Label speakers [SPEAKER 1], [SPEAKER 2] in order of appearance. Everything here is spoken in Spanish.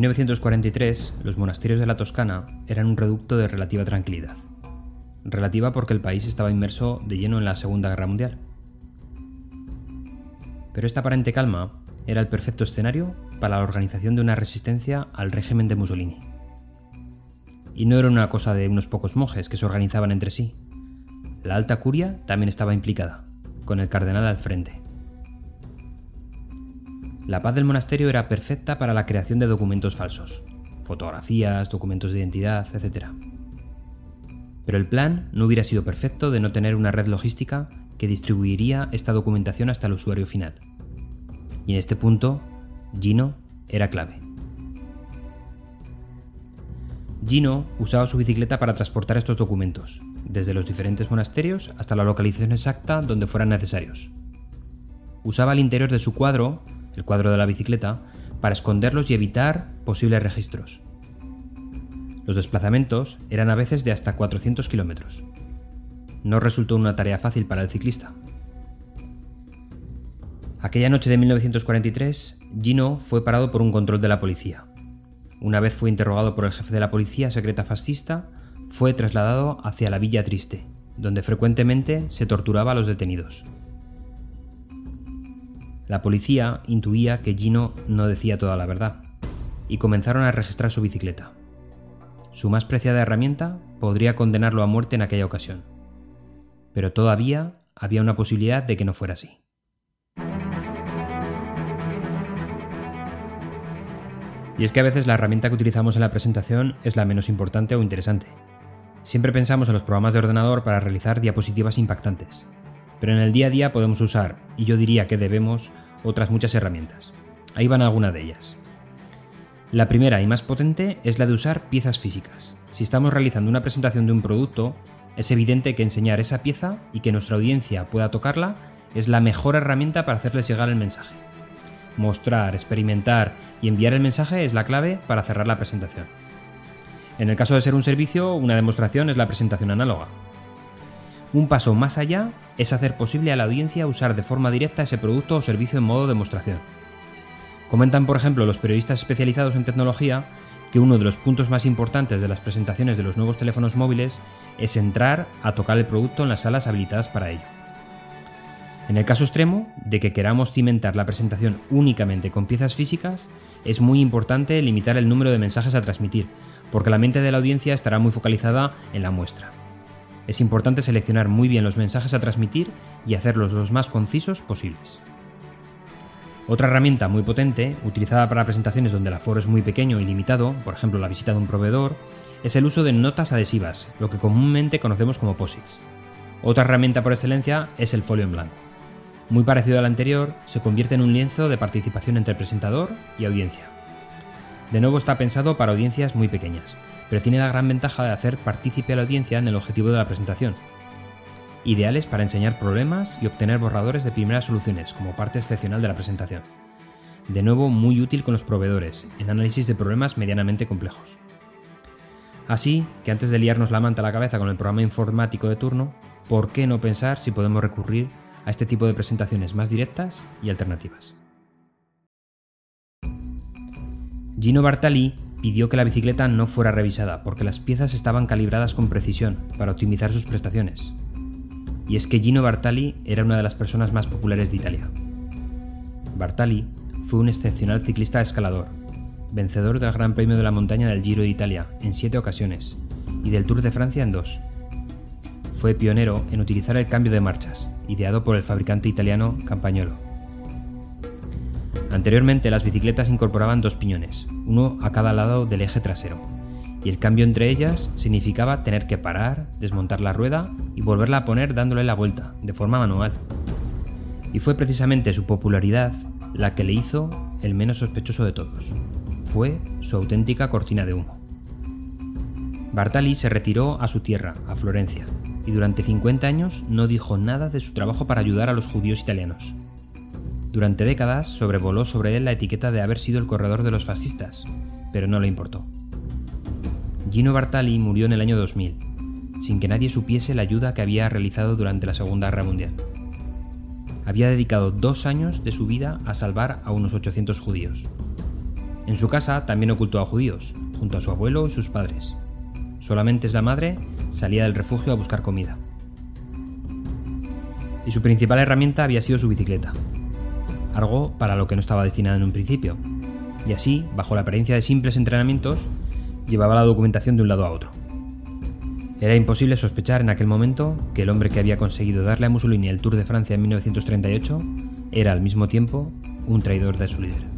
[SPEAKER 1] 1943, los monasterios de la Toscana eran un reducto de relativa tranquilidad. Relativa porque el país estaba inmerso de lleno en la Segunda Guerra Mundial. Pero esta aparente calma era el perfecto escenario para la organización de una resistencia al régimen de Mussolini. Y no era una cosa de unos pocos monjes que se organizaban entre sí. La alta curia también estaba implicada, con el cardenal al frente. La paz del monasterio era perfecta para la creación de documentos falsos, fotografías, documentos de identidad, etc. Pero el plan no hubiera sido perfecto de no tener una red logística que distribuiría esta documentación hasta el usuario final. Y en este punto, Gino era clave. Gino usaba su bicicleta para transportar estos documentos, desde los diferentes monasterios hasta la localización exacta donde fueran necesarios. Usaba el interior de su cuadro el cuadro de la bicicleta, para esconderlos y evitar posibles registros. Los desplazamientos eran a veces de hasta 400 kilómetros. No resultó una tarea fácil para el ciclista. Aquella noche de 1943, Gino fue parado por un control de la policía. Una vez fue interrogado por el jefe de la policía secreta fascista, fue trasladado hacia la Villa Triste, donde frecuentemente se torturaba a los detenidos. La policía intuía que Gino no decía toda la verdad, y comenzaron a registrar su bicicleta. Su más preciada herramienta podría condenarlo a muerte en aquella ocasión. Pero todavía había una posibilidad de que no fuera así. Y es que a veces la herramienta que utilizamos en la presentación es la menos importante o interesante. Siempre pensamos en los programas de ordenador para realizar diapositivas impactantes, pero en el día a día podemos usar, y yo diría que debemos, otras muchas herramientas. Ahí van algunas de ellas. La primera y más potente es la de usar piezas físicas. Si estamos realizando una presentación de un producto, es evidente que enseñar esa pieza y que nuestra audiencia pueda tocarla es la mejor herramienta para hacerles llegar el mensaje. Mostrar, experimentar y enviar el mensaje es la clave para cerrar la presentación. En el caso de ser un servicio, una demostración es la presentación análoga. Un paso más allá es hacer posible a la audiencia usar de forma directa ese producto o servicio en modo demostración. Comentan, por ejemplo, los periodistas especializados en tecnología que uno de los puntos más importantes de las presentaciones de los nuevos teléfonos móviles es entrar a tocar el producto en las salas habilitadas para ello. En el caso extremo de que queramos cimentar la presentación únicamente con piezas físicas, es muy importante limitar el número de mensajes a transmitir, porque la mente de la audiencia estará muy focalizada en la muestra. Es importante seleccionar muy bien los mensajes a transmitir y hacerlos los más concisos posibles. Otra herramienta muy potente, utilizada para presentaciones donde el aforo es muy pequeño y limitado, por ejemplo la visita de un proveedor, es el uso de notas adhesivas, lo que comúnmente conocemos como posits. Otra herramienta por excelencia es el folio en blanco. Muy parecido al anterior, se convierte en un lienzo de participación entre presentador y audiencia. De nuevo está pensado para audiencias muy pequeñas, pero tiene la gran ventaja de hacer partícipe a la audiencia en el objetivo de la presentación. Ideales para enseñar problemas y obtener borradores de primeras soluciones como parte excepcional de la presentación. De nuevo, muy útil con los proveedores, en análisis de problemas medianamente complejos. Así que antes de liarnos la manta a la cabeza con el programa informático de turno, ¿por qué no pensar si podemos recurrir a este tipo de presentaciones más directas y alternativas? Gino Bartali pidió que la bicicleta no fuera revisada porque las piezas estaban calibradas con precisión para optimizar sus prestaciones. Y es que Gino Bartali era una de las personas más populares de Italia. Bartali fue un excepcional ciclista escalador, vencedor del Gran Premio de la Montaña del Giro de Italia en siete ocasiones y del Tour de Francia en dos. Fue pionero en utilizar el cambio de marchas, ideado por el fabricante italiano Campagnolo Anteriormente las bicicletas incorporaban dos piñones, uno a cada lado del eje trasero, y el cambio entre ellas significaba tener que parar, desmontar la rueda y volverla a poner dándole la vuelta, de forma manual. Y fue precisamente su popularidad la que le hizo el menos sospechoso de todos. Fue su auténtica cortina de humo. Bartali se retiró a su tierra, a Florencia, y durante 50 años no dijo nada de su trabajo para ayudar a los judíos italianos. Durante décadas sobrevoló sobre él la etiqueta de haber sido el corredor de los fascistas, pero no le importó. Gino Bartali murió en el año 2000, sin que nadie supiese la ayuda que había realizado durante la Segunda Guerra Mundial. Había dedicado dos años de su vida a salvar a unos 800 judíos. En su casa también ocultó a judíos, junto a su abuelo y sus padres. Solamente es la madre salía del refugio a buscar comida. Y su principal herramienta había sido su bicicleta, algo para lo que no estaba destinado en un principio, y así, bajo la apariencia de simples entrenamientos, llevaba la documentación de un lado a otro. Era imposible sospechar en aquel momento que el hombre que había conseguido darle a Mussolini el Tour de Francia en 1938 era al mismo tiempo un traidor de su líder.